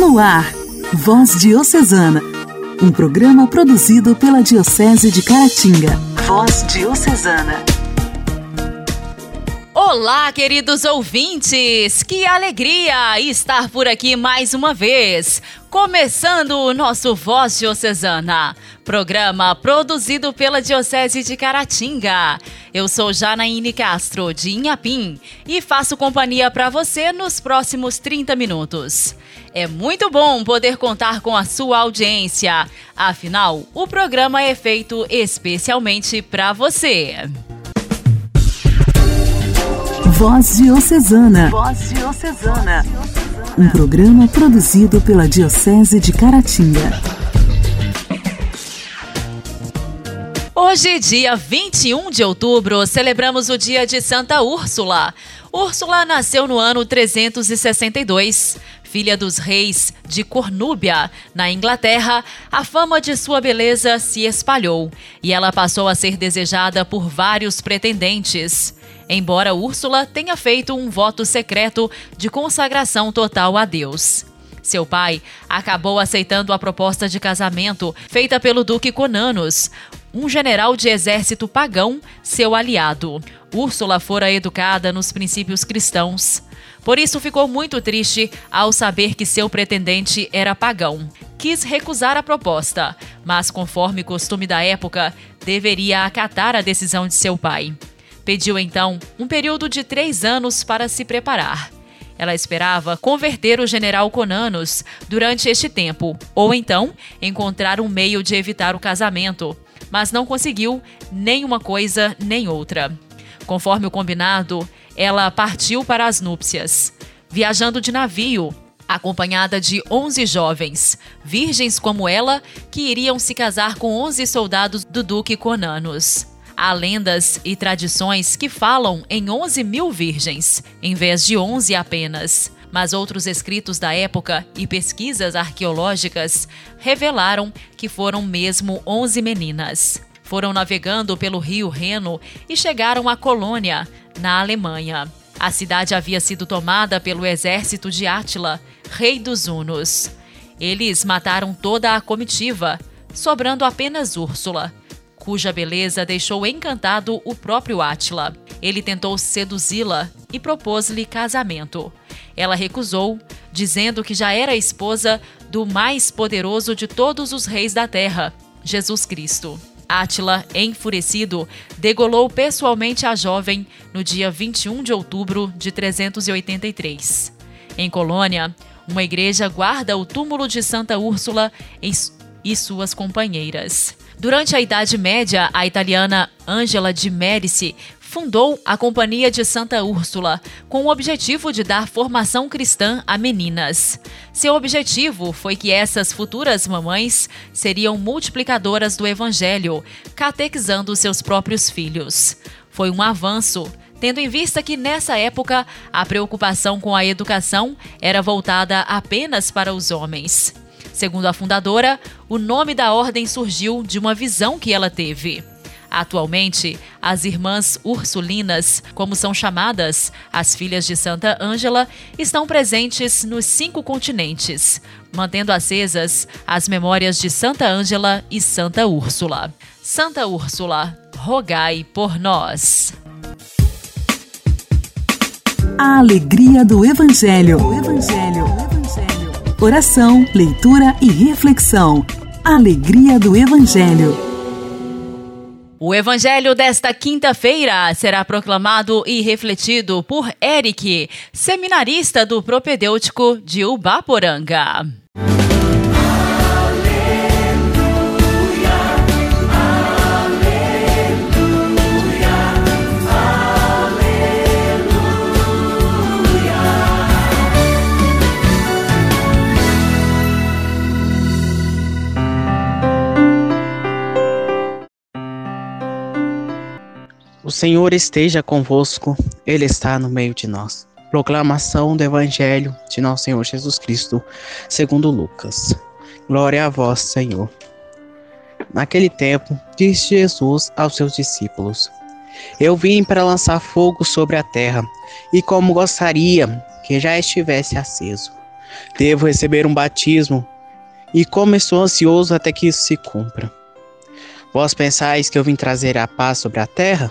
No ar, Voz Diocesana, um programa produzido pela Diocese de Caratinga. Voz Diocesana. Olá, queridos ouvintes! Que alegria estar por aqui mais uma vez! Começando o nosso Voz Diocesana, programa produzido pela Diocese de Caratinga. Eu sou Janaíne Castro, de Inhapim, e faço companhia para você nos próximos 30 minutos. É muito bom poder contar com a sua audiência. Afinal, o programa é feito especialmente para você. Voz Diocesana. Voz Diocesana. Um programa produzido pela Diocese de Caratinga. Hoje, dia 21 de outubro, celebramos o dia de Santa Úrsula. Úrsula nasceu no ano 362. Filha dos reis de Cornúbia, na Inglaterra, a fama de sua beleza se espalhou e ela passou a ser desejada por vários pretendentes embora Úrsula tenha feito um voto secreto de consagração total a Deus. Seu pai acabou aceitando a proposta de casamento feita pelo Duque Conanos, um general de exército pagão, seu aliado. Úrsula fora educada nos princípios cristãos. Por isso ficou muito triste ao saber que seu pretendente era pagão. Quis recusar a proposta, mas, conforme costume da época, deveria acatar a decisão de seu pai. Pediu então um período de três anos para se preparar. Ela esperava converter o general Conanos durante este tempo, ou então encontrar um meio de evitar o casamento, mas não conseguiu nem uma coisa nem outra. Conforme o combinado, ela partiu para as núpcias, viajando de navio, acompanhada de 11 jovens, virgens como ela, que iriam se casar com 11 soldados do Duque Conanos. Há lendas e tradições que falam em 11 mil virgens, em vez de 11 apenas. Mas outros escritos da época e pesquisas arqueológicas revelaram que foram mesmo 11 meninas. Foram navegando pelo rio Reno e chegaram à Colônia, na Alemanha. A cidade havia sido tomada pelo exército de Átila, rei dos Hunos. Eles mataram toda a comitiva, sobrando apenas Úrsula, cuja beleza deixou encantado o próprio Átila. Ele tentou seduzi-la e propôs-lhe casamento. Ela recusou, dizendo que já era esposa do mais poderoso de todos os reis da terra, Jesus Cristo. Átila, enfurecido, degolou pessoalmente a jovem no dia 21 de outubro de 383. Em Colônia, uma igreja guarda o túmulo de Santa Úrsula e suas companheiras. Durante a Idade Média, a italiana Angela de Médici fundou a Companhia de Santa Úrsula, com o objetivo de dar formação cristã a meninas. Seu objetivo foi que essas futuras mamães seriam multiplicadoras do Evangelho, catequizando seus próprios filhos. Foi um avanço, tendo em vista que nessa época a preocupação com a educação era voltada apenas para os homens. Segundo a fundadora, o nome da ordem surgiu de uma visão que ela teve. Atualmente, as Irmãs Ursulinas, como são chamadas, as filhas de Santa Ângela, estão presentes nos cinco continentes, mantendo acesas as memórias de Santa Ângela e Santa Úrsula. Santa Úrsula, rogai por nós. A alegria do Evangelho. O Evangelho. Oração, leitura e reflexão. Alegria do Evangelho. O Evangelho desta quinta-feira será proclamado e refletido por Eric, seminarista do propedêutico de Ubaporanga. O Senhor esteja convosco, Ele está no meio de nós. Proclamação do Evangelho de nosso Senhor Jesus Cristo, segundo Lucas. Glória a vós, Senhor. Naquele tempo, disse Jesus aos seus discípulos: Eu vim para lançar fogo sobre a terra, e como gostaria que já estivesse aceso. Devo receber um batismo, e como estou ansioso até que isso se cumpra. Vós pensais que eu vim trazer a paz sobre a terra?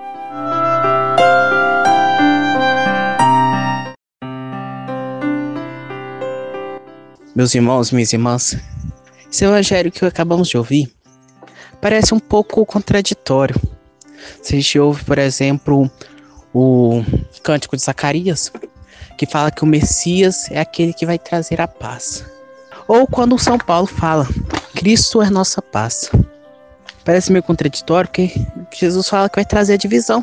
Meus irmãos, minhas irmãs, esse evangelho que acabamos de ouvir parece um pouco contraditório. Se a gente ouve, por exemplo, o Cântico de Zacarias, que fala que o Messias é aquele que vai trazer a paz. Ou quando São Paulo fala, Cristo é nossa paz. Parece meio contraditório, porque Jesus fala que vai trazer a divisão.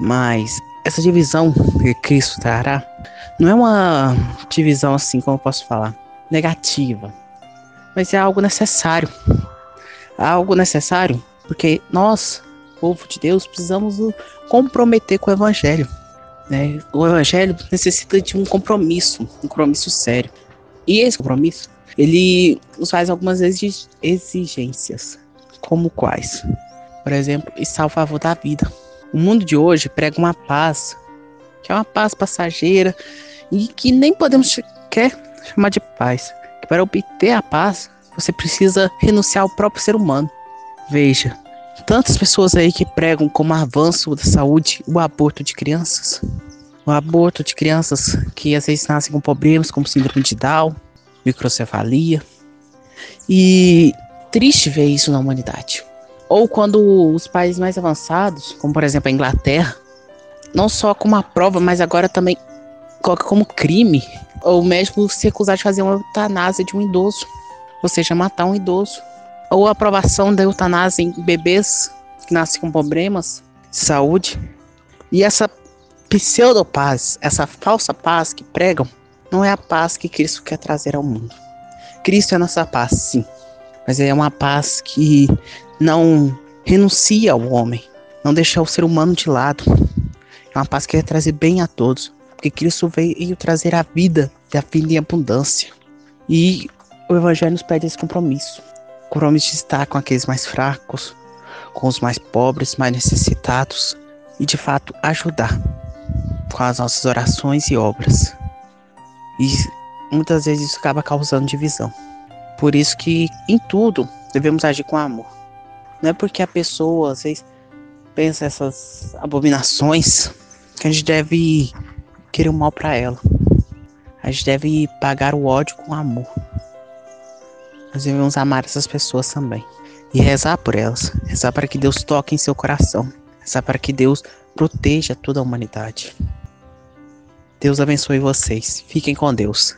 Mas essa divisão que Cristo trará não é uma divisão assim, como eu posso falar, negativa, mas é algo necessário. É algo necessário porque nós, povo de Deus, precisamos comprometer com o Evangelho. Né? O Evangelho necessita de um compromisso, um compromisso sério. E esse compromisso, ele nos faz algumas exigências, como quais? Por exemplo, estar ao favor da vida. O mundo de hoje prega uma paz, que é uma paz passageira e que nem podemos sequer chamar de paz. Que para obter a paz, você precisa renunciar ao próprio ser humano. Veja, tantas pessoas aí que pregam como avanço da saúde o aborto de crianças. O aborto de crianças que às vezes nascem com problemas como síndrome de Down, microcefalia. E triste ver isso na humanidade. Ou quando os países mais avançados, como por exemplo a Inglaterra, não só como uma prova, mas agora também coloca como crime o médico se recusar de fazer uma eutanásia de um idoso, ou seja, matar um idoso. Ou a aprovação da eutanásia em bebês que nascem com problemas de saúde. E essa pseudo-paz, essa falsa paz que pregam, não é a paz que Cristo quer trazer ao mundo. Cristo é a nossa paz, sim, mas é uma paz que não renuncia ao homem, não deixa o ser humano de lado. É uma paz que quer trazer bem a todos, porque Cristo veio trazer a vida e a vida em abundância. E o Evangelho nos pede esse compromisso o compromisso de estar com aqueles mais fracos, com os mais pobres, mais necessitados e de fato ajudar com as nossas orações e obras. E muitas vezes isso acaba causando divisão. Por isso que em tudo devemos agir com amor. Não é porque a pessoa às vezes pensa essas abominações que a gente deve querer o mal para ela. A gente deve pagar o ódio com amor. Nós devemos amar essas pessoas também. E rezar por elas. Rezar para que Deus toque em seu coração. Rezar para que Deus proteja toda a humanidade. Deus abençoe vocês. Fiquem com Deus.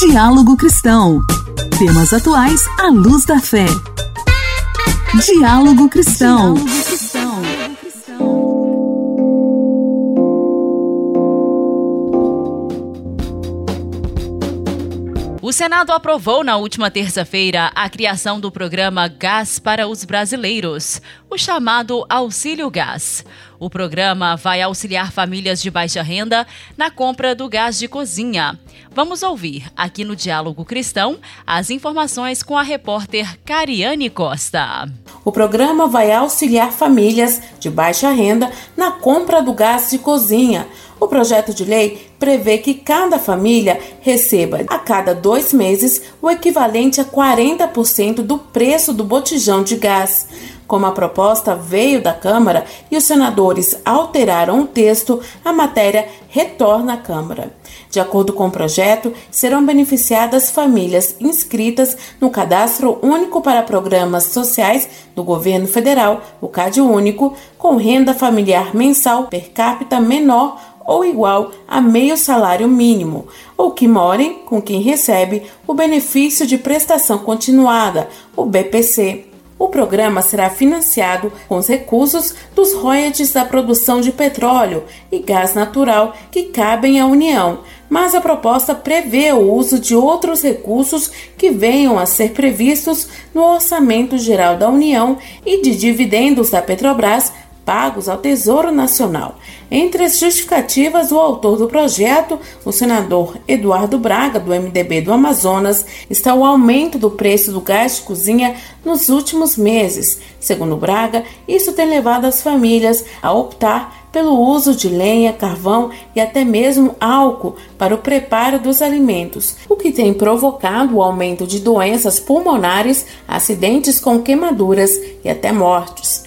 Diálogo Cristão. Temas atuais à luz da fé. Diálogo Cristão. Diálogo Cristão. O Senado aprovou na última terça-feira a criação do programa Gás para os Brasileiros, o chamado Auxílio Gás. O programa vai auxiliar famílias de baixa renda na compra do gás de cozinha. Vamos ouvir, aqui no Diálogo Cristão, as informações com a repórter Cariane Costa. O programa vai auxiliar famílias de baixa renda na compra do gás de cozinha. O projeto de lei prevê que cada família receba a cada dois meses o equivalente a 40% do preço do botijão de gás. Como a proposta veio da Câmara e os senadores alteraram o texto, a matéria retorna à Câmara. De acordo com o projeto, serão beneficiadas famílias inscritas no Cadastro Único para Programas Sociais do Governo Federal, o CAD Único, com renda familiar mensal per capita menor ou igual a meio salário mínimo, ou que morem com quem recebe o benefício de prestação continuada, o BPC. O programa será financiado com os recursos dos royalties da produção de petróleo e gás natural que cabem à União, mas a proposta prevê o uso de outros recursos que venham a ser previstos no Orçamento Geral da União e de dividendos da Petrobras pagos ao Tesouro Nacional. Entre as justificativas, o autor do projeto, o senador Eduardo Braga, do MDB do Amazonas, está o aumento do preço do gás de cozinha nos últimos meses. Segundo Braga, isso tem levado as famílias a optar pelo uso de lenha, carvão e até mesmo álcool para o preparo dos alimentos, o que tem provocado o aumento de doenças pulmonares, acidentes com queimaduras e até mortes.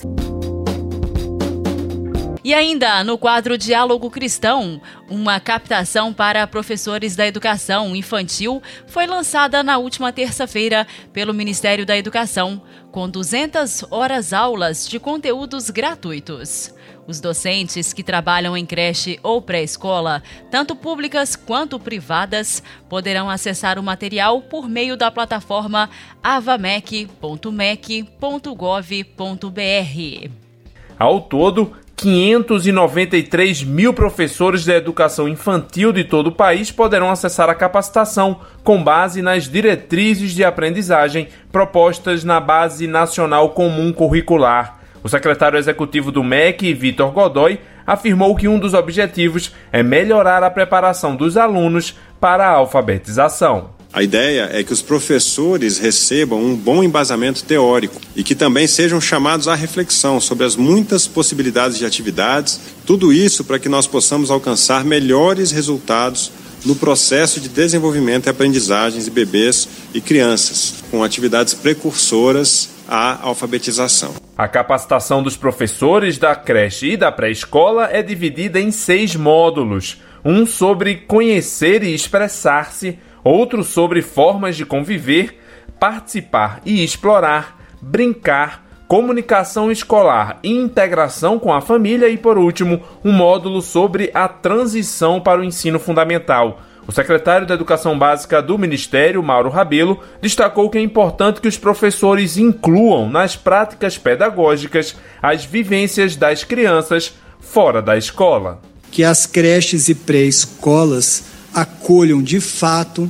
E ainda no quadro Diálogo Cristão, uma captação para professores da educação infantil foi lançada na última terça-feira pelo Ministério da Educação, com 200 horas aulas de conteúdos gratuitos. Os docentes que trabalham em creche ou pré-escola, tanto públicas quanto privadas, poderão acessar o material por meio da plataforma avamec.mec.gov.br. Ao todo, 593 mil professores da educação infantil de todo o país poderão acessar a capacitação com base nas diretrizes de aprendizagem propostas na Base Nacional Comum Curricular. O secretário executivo do MEC, Vitor Godoy, afirmou que um dos objetivos é melhorar a preparação dos alunos para a alfabetização. A ideia é que os professores recebam um bom embasamento teórico e que também sejam chamados à reflexão sobre as muitas possibilidades de atividades, tudo isso para que nós possamos alcançar melhores resultados no processo de desenvolvimento e aprendizagens de bebês e crianças, com atividades precursoras à alfabetização. A capacitação dos professores da creche e da pré-escola é dividida em seis módulos: um sobre conhecer e expressar-se outro sobre formas de conviver, participar e explorar, brincar, comunicação escolar e integração com a família e, por último, um módulo sobre a transição para o ensino fundamental. O secretário da Educação Básica do Ministério, Mauro Rabelo, destacou que é importante que os professores incluam nas práticas pedagógicas as vivências das crianças fora da escola. Que as creches e pré-escolas acolham de fato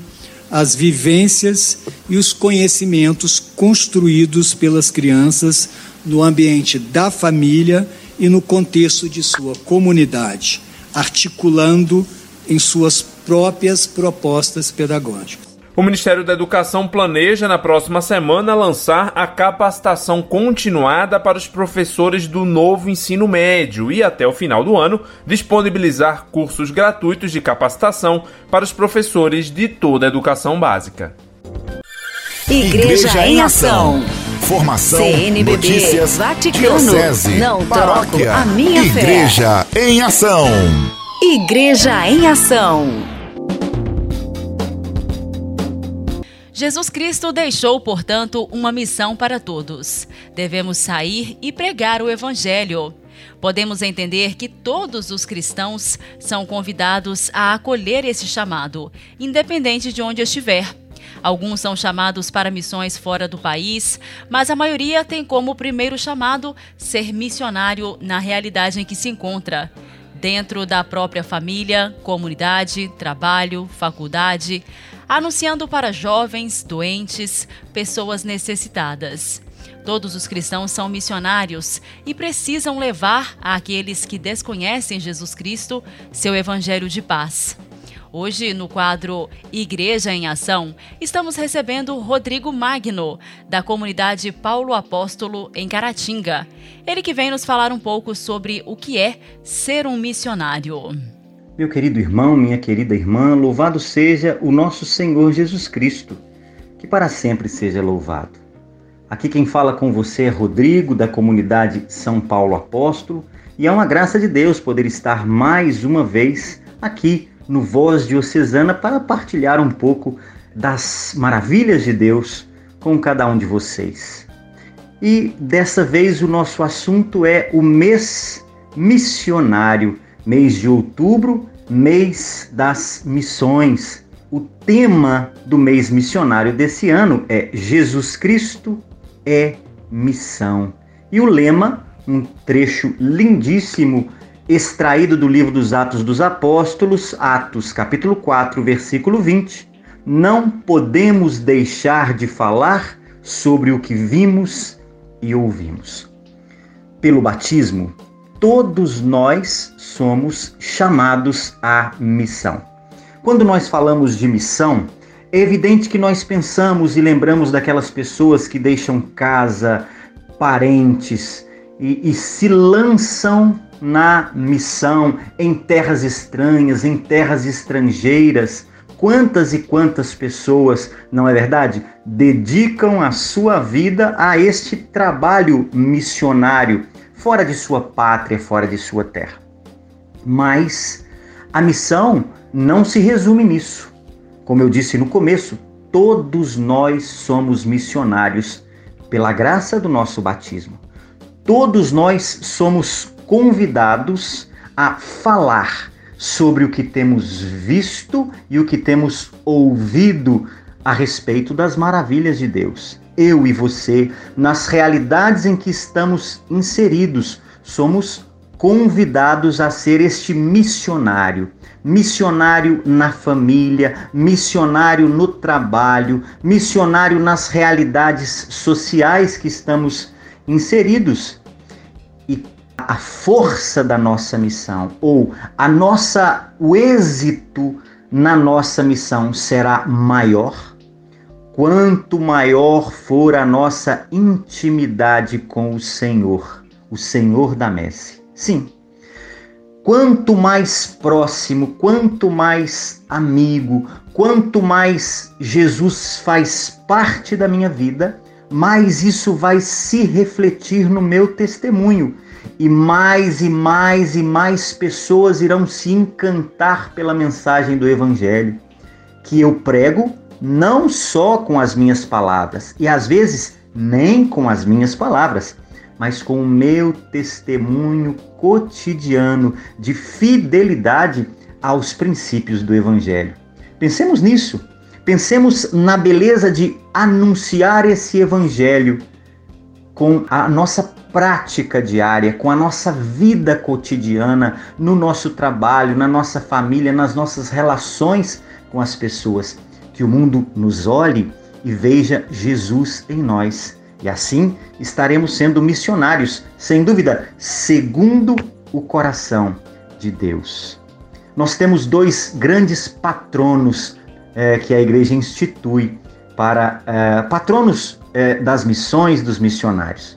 as vivências e os conhecimentos construídos pelas crianças no ambiente da família e no contexto de sua comunidade, articulando em suas próprias propostas pedagógicas. O Ministério da Educação planeja na próxima semana lançar a capacitação continuada para os professores do novo ensino médio e, até o final do ano, disponibilizar cursos gratuitos de capacitação para os professores de toda a educação básica. Igreja, Igreja em Ação. Formação, CNBB, notícias, Vaticano, diocese, não paróquia, a minha Igreja fé. em Ação. Igreja em Ação. Jesus Cristo deixou, portanto, uma missão para todos. Devemos sair e pregar o Evangelho. Podemos entender que todos os cristãos são convidados a acolher esse chamado, independente de onde estiver. Alguns são chamados para missões fora do país, mas a maioria tem como primeiro chamado ser missionário na realidade em que se encontra dentro da própria família, comunidade, trabalho, faculdade, anunciando para jovens, doentes, pessoas necessitadas. Todos os cristãos são missionários e precisam levar àqueles que desconhecem Jesus Cristo seu evangelho de paz. Hoje, no quadro Igreja em Ação, estamos recebendo Rodrigo Magno, da comunidade Paulo Apóstolo, em Caratinga. Ele que vem nos falar um pouco sobre o que é ser um missionário. Meu querido irmão, minha querida irmã, louvado seja o nosso Senhor Jesus Cristo, que para sempre seja louvado. Aqui quem fala com você é Rodrigo, da comunidade São Paulo Apóstolo, e é uma graça de Deus poder estar mais uma vez aqui no Voz Diocesana para partilhar um pouco das maravilhas de Deus com cada um de vocês. E dessa vez o nosso assunto é o mês missionário, mês de outubro, mês das missões. O tema do mês missionário desse ano é Jesus Cristo é missão. E o lema, um trecho lindíssimo extraído do livro dos Atos dos Apóstolos, Atos capítulo 4, versículo 20. Não podemos deixar de falar sobre o que vimos e ouvimos. Pelo batismo, todos nós somos chamados à missão. Quando nós falamos de missão, é evidente que nós pensamos e lembramos daquelas pessoas que deixam casa, parentes e, e se lançam na missão em terras estranhas, em terras estrangeiras. Quantas e quantas pessoas, não é verdade, dedicam a sua vida a este trabalho missionário fora de sua pátria, fora de sua terra. Mas a missão não se resume nisso. Como eu disse no começo, todos nós somos missionários pela graça do nosso batismo. Todos nós somos convidados a falar sobre o que temos visto e o que temos ouvido a respeito das maravilhas de Deus. Eu e você, nas realidades em que estamos inseridos, somos convidados a ser este missionário missionário na família, missionário no trabalho, missionário nas realidades sociais que estamos inseridos. E a força da nossa missão ou a nossa o êxito na nossa missão será maior quanto maior for a nossa intimidade com o Senhor, o Senhor da messe. Sim, quanto mais próximo, quanto mais amigo, quanto mais Jesus faz parte da minha vida, mais isso vai se refletir no meu testemunho. E mais e mais e mais pessoas irão se encantar pela mensagem do Evangelho, que eu prego não só com as minhas palavras, e às vezes nem com as minhas palavras, mas com o meu testemunho cotidiano de fidelidade aos princípios do Evangelho. Pensemos nisso. Pensemos na beleza de anunciar esse Evangelho com a nossa prática diária, com a nossa vida cotidiana, no nosso trabalho, na nossa família, nas nossas relações com as pessoas. Que o mundo nos olhe e veja Jesus em nós e assim estaremos sendo missionários, sem dúvida, segundo o coração de Deus. Nós temos dois grandes patronos é, que a igreja institui para é, patronos é, das missões dos missionários.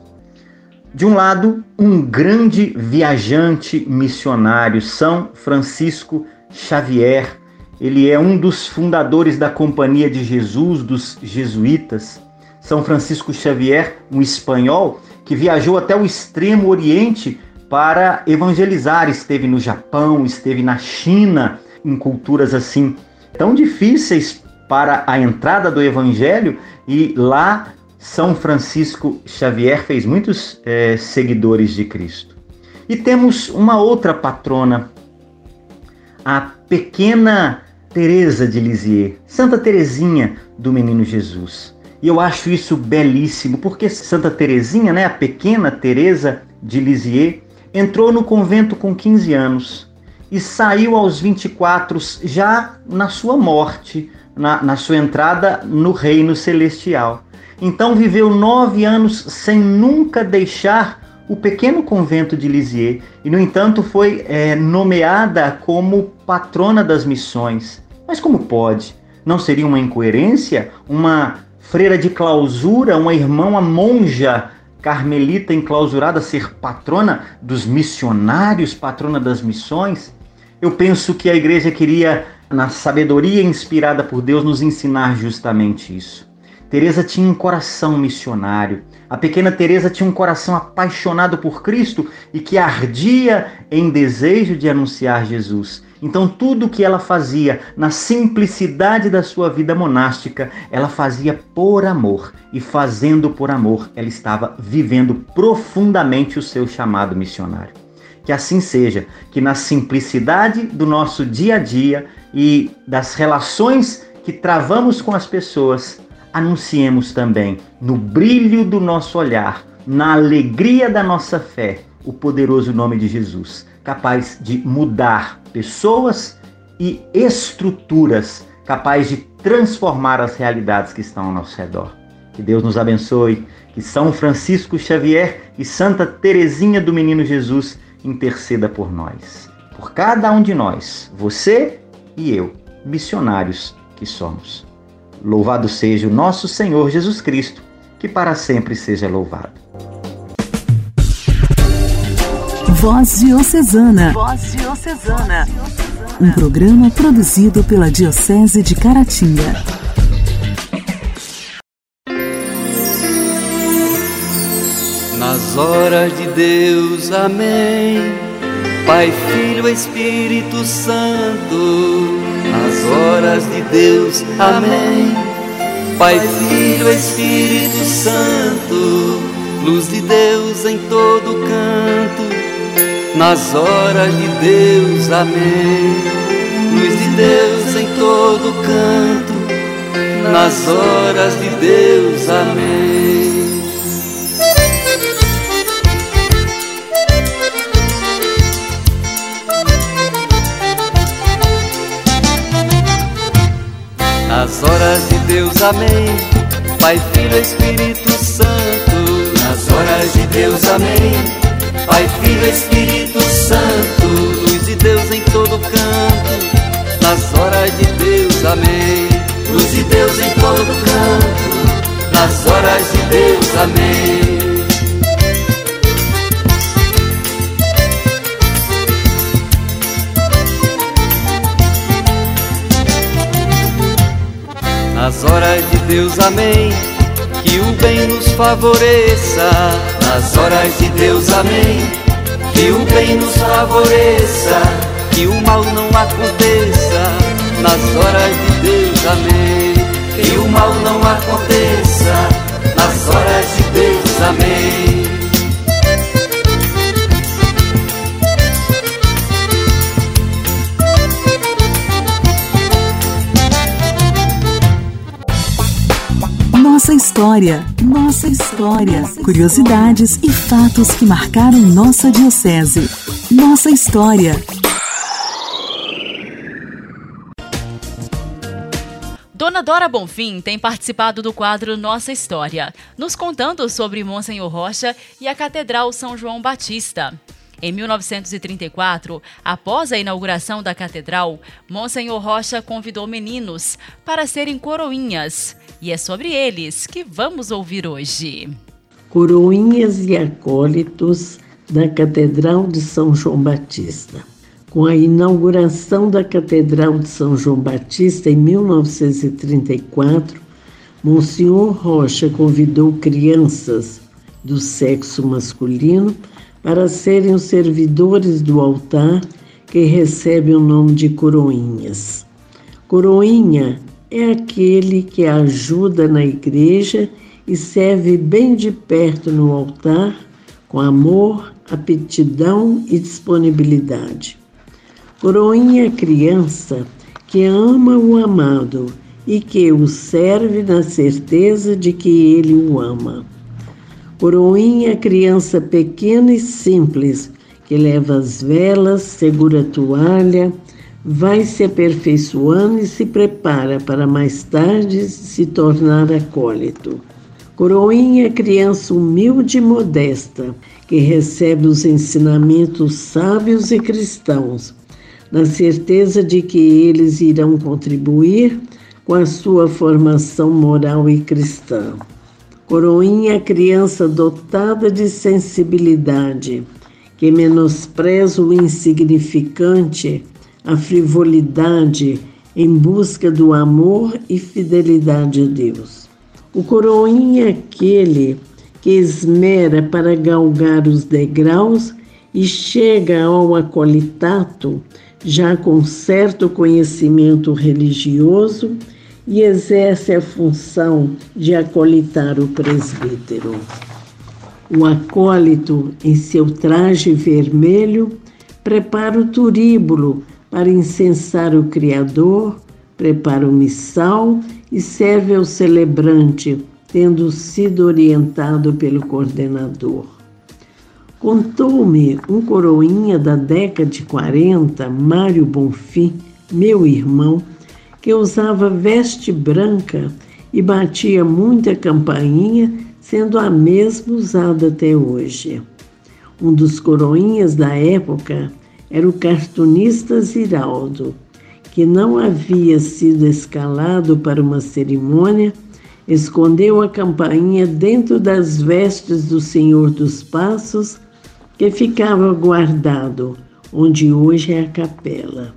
De um lado, um grande viajante missionário, São Francisco Xavier. Ele é um dos fundadores da Companhia de Jesus, dos jesuítas. São Francisco Xavier, um espanhol que viajou até o extremo oriente para evangelizar. Esteve no Japão, esteve na China, em culturas assim tão difíceis para a entrada do evangelho, e lá São Francisco Xavier fez muitos é, seguidores de Cristo. E temos uma outra patrona, a pequena Teresa de Lisieux, Santa Teresinha do Menino Jesus. E eu acho isso belíssimo, porque Santa Teresinha, né, a pequena Teresa de Lisieux, entrou no convento com 15 anos e saiu aos 24, já na sua morte, na, na sua entrada no reino celestial. Então viveu nove anos sem nunca deixar o pequeno convento de Lisieux e, no entanto, foi é, nomeada como patrona das missões. Mas como pode? Não seria uma incoerência uma freira de clausura, uma irmã, uma monja carmelita enclausurada, ser patrona dos missionários, patrona das missões. Eu penso que a igreja queria, na sabedoria inspirada por Deus, nos ensinar justamente isso. Teresa tinha um coração missionário. A pequena Teresa tinha um coração apaixonado por Cristo e que ardia em desejo de anunciar Jesus. Então, tudo que ela fazia na simplicidade da sua vida monástica, ela fazia por amor. E fazendo por amor, ela estava vivendo profundamente o seu chamado missionário. Que assim seja, que na simplicidade do nosso dia a dia e das relações que travamos com as pessoas, anunciemos também, no brilho do nosso olhar, na alegria da nossa fé, o poderoso nome de Jesus, capaz de mudar pessoas e estruturas, capaz de transformar as realidades que estão ao nosso redor. Que Deus nos abençoe, que São Francisco Xavier e Santa Teresinha do Menino Jesus interceda por nós, por cada um de nós, você e eu, missionários que somos. Louvado seja o nosso Senhor Jesus Cristo, que para sempre seja louvado. Voz Diocesana. Voz Diocesana. Um programa produzido pela Diocese de Caratinga. Nas horas de Deus, amém. Pai, Filho, Espírito Santo. Horas de Deus, amém. Pai, Filho, Espírito Santo. Luz de Deus em todo canto nas horas de Deus, amém. Luz de Deus em todo canto, nas horas de Deus, amém. Nas horas de Deus, amém. Pai, Filho, Espírito Santo. Nas horas de Deus, amém. Pai, Filho, Espírito Santo, luz de Deus em todo canto, nas horas de Deus, amém. Luz de Deus em todo canto, nas horas de Deus, amém. Nas horas de Deus, amém. Que o bem nos favoreça nas horas de Deus, amém. Que o bem nos favoreça, que o mal não aconteça. Nas horas de Deus, amém. Que o mal não aconteça. Nas horas de Deus, amém. Nossa história, nossa história. Curiosidades e fatos que marcaram nossa diocese. Nossa história. Dona Dora Bonfim tem participado do quadro Nossa História, nos contando sobre Monsenhor Rocha e a Catedral São João Batista. Em 1934, após a inauguração da catedral, Monsenhor Rocha convidou meninos para serem coroinhas. E é sobre eles que vamos ouvir hoje. Coroinhas e acólitos da Catedral de São João Batista. Com a inauguração da Catedral de São João Batista em 1934, Monsenhor Rocha convidou crianças do sexo masculino para serem os servidores do altar que recebem o nome de coroinhas. Coroinha é aquele que ajuda na igreja e serve bem de perto no altar com amor, aptidão e disponibilidade. Coroinha criança que ama o amado e que o serve na certeza de que ele o ama. Coroinha criança pequena e simples, que leva as velas, segura a toalha, vai se aperfeiçoando e se prepara para mais tarde se tornar acólito. Coroinha é criança humilde e modesta, que recebe os ensinamentos sábios e cristãos, na certeza de que eles irão contribuir com a sua formação moral e cristã. Coroinha é criança dotada de sensibilidade, que menospreza o insignificante, a frivolidade, em busca do amor e fidelidade a Deus. O coroinha é aquele que esmera para galgar os degraus e chega ao acolitato já com certo conhecimento religioso e exerce a função de acolitar o presbítero. O acólito, em seu traje vermelho, prepara o turíbulo para incensar o Criador, prepara o missal e serve ao celebrante, tendo sido orientado pelo coordenador. Contou-me um coroinha da década de 40, Mário Bonfim, meu irmão, que usava veste branca e batia muita campainha, sendo a mesma usada até hoje. Um dos coroinhas da época era o cartunista Ziraldo, que não havia sido escalado para uma cerimônia, escondeu a campainha dentro das vestes do Senhor dos Passos, que ficava guardado onde hoje é a capela.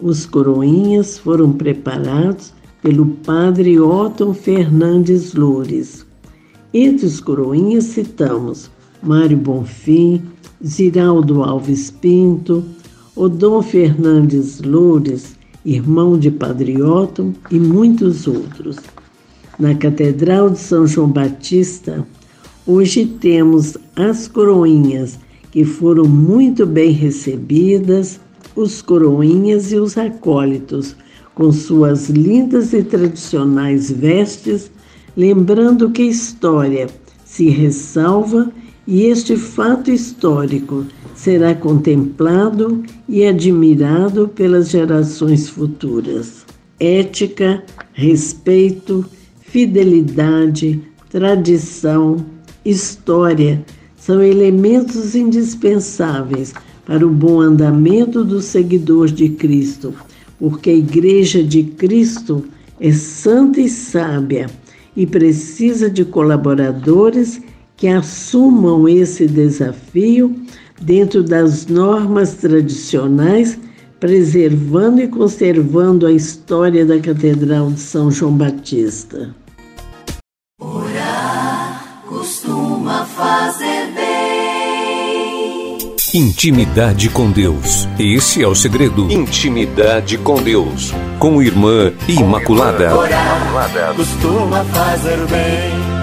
Os coroinhas foram preparados pelo padre Otton Fernandes Loures. Entre os coroinhas citamos Mário Bonfim, Ziraldo Alves Pinto, Odom Fernandes Loures, irmão de Padre Otton e muitos outros. Na Catedral de São João Batista, hoje temos as coroinhas que foram muito bem recebidas, os coroinhas e os acólitos, com suas lindas e tradicionais vestes, lembrando que a história se ressalva e este fato histórico será contemplado e admirado pelas gerações futuras. Ética, respeito, fidelidade, tradição, história são elementos indispensáveis para o bom andamento do seguidor de Cristo, porque a Igreja de Cristo é santa e sábia e precisa de colaboradores que assumam esse desafio dentro das normas tradicionais, preservando e conservando a história da Catedral de São João Batista. Orar costuma fazer bem. Intimidade com Deus. Esse é o segredo. Intimidade com Deus. Com Irmã Imaculada. Orar costuma fazer bem.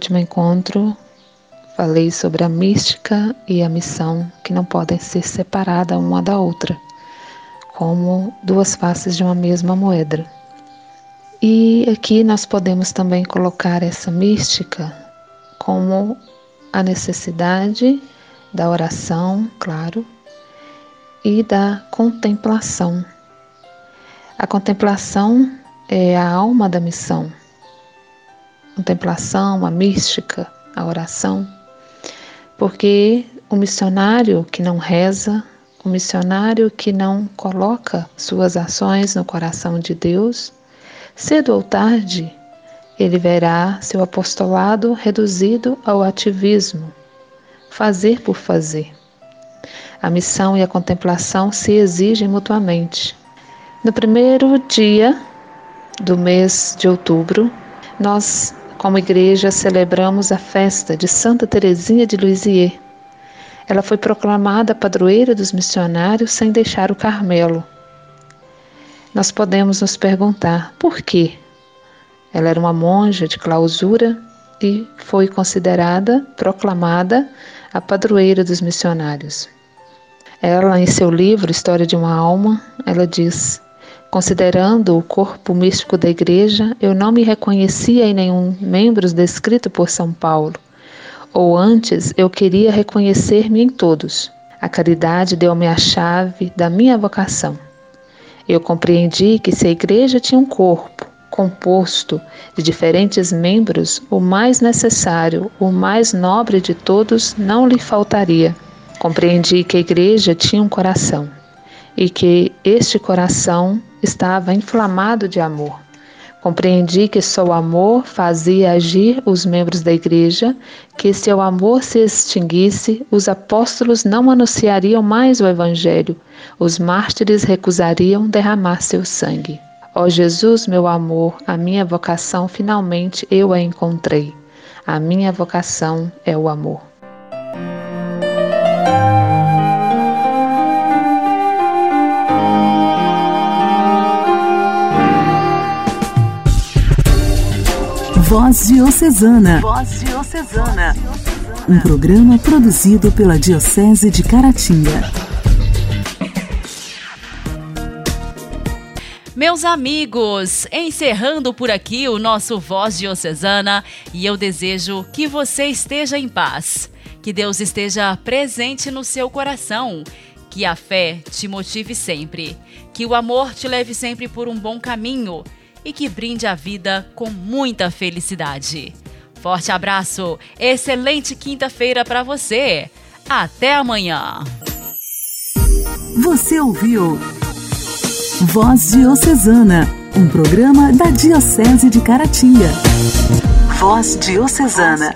Último encontro, falei sobre a mística e a missão que não podem ser separadas uma da outra, como duas faces de uma mesma moeda. E aqui nós podemos também colocar essa mística como a necessidade da oração, claro, e da contemplação. A contemplação é a alma da missão contemplação, a mística, a oração, porque o missionário que não reza, o missionário que não coloca suas ações no coração de Deus, cedo ou tarde, ele verá seu apostolado reduzido ao ativismo, fazer por fazer. A missão e a contemplação se exigem mutuamente. No primeiro dia do mês de outubro, nós como igreja, celebramos a festa de Santa Teresinha de Lisieux. Ela foi proclamada padroeira dos missionários sem deixar o Carmelo. Nós podemos nos perguntar por quê? Ela era uma monja de clausura e foi considerada, proclamada, a padroeira dos missionários. Ela, em seu livro História de uma Alma, ela diz: Considerando o corpo místico da Igreja, eu não me reconhecia em nenhum membro descrito por São Paulo. Ou antes, eu queria reconhecer-me em todos. A caridade deu-me a chave da minha vocação. Eu compreendi que se a Igreja tinha um corpo composto de diferentes membros, o mais necessário, o mais nobre de todos não lhe faltaria. Compreendi que a Igreja tinha um coração e que este coração estava inflamado de amor. Compreendi que só o amor fazia agir os membros da igreja, que se o amor se extinguisse, os apóstolos não anunciariam mais o evangelho, os mártires recusariam derramar seu sangue. Ó Jesus, meu amor, a minha vocação finalmente eu a encontrei. A minha vocação é o amor. Voz Diocesana. Voz Diocesana. um programa produzido pela Diocese de Caratinga. Meus amigos, encerrando por aqui o nosso Voz Diocesana e eu desejo que você esteja em paz, que Deus esteja presente no seu coração, que a fé te motive sempre, que o amor te leve sempre por um bom caminho e que brinde a vida com muita felicidade. Forte abraço, excelente quinta-feira para você. Até amanhã. Você ouviu Voz Diocesana, um programa da Diocese de Caratinga. Voz Diocesana.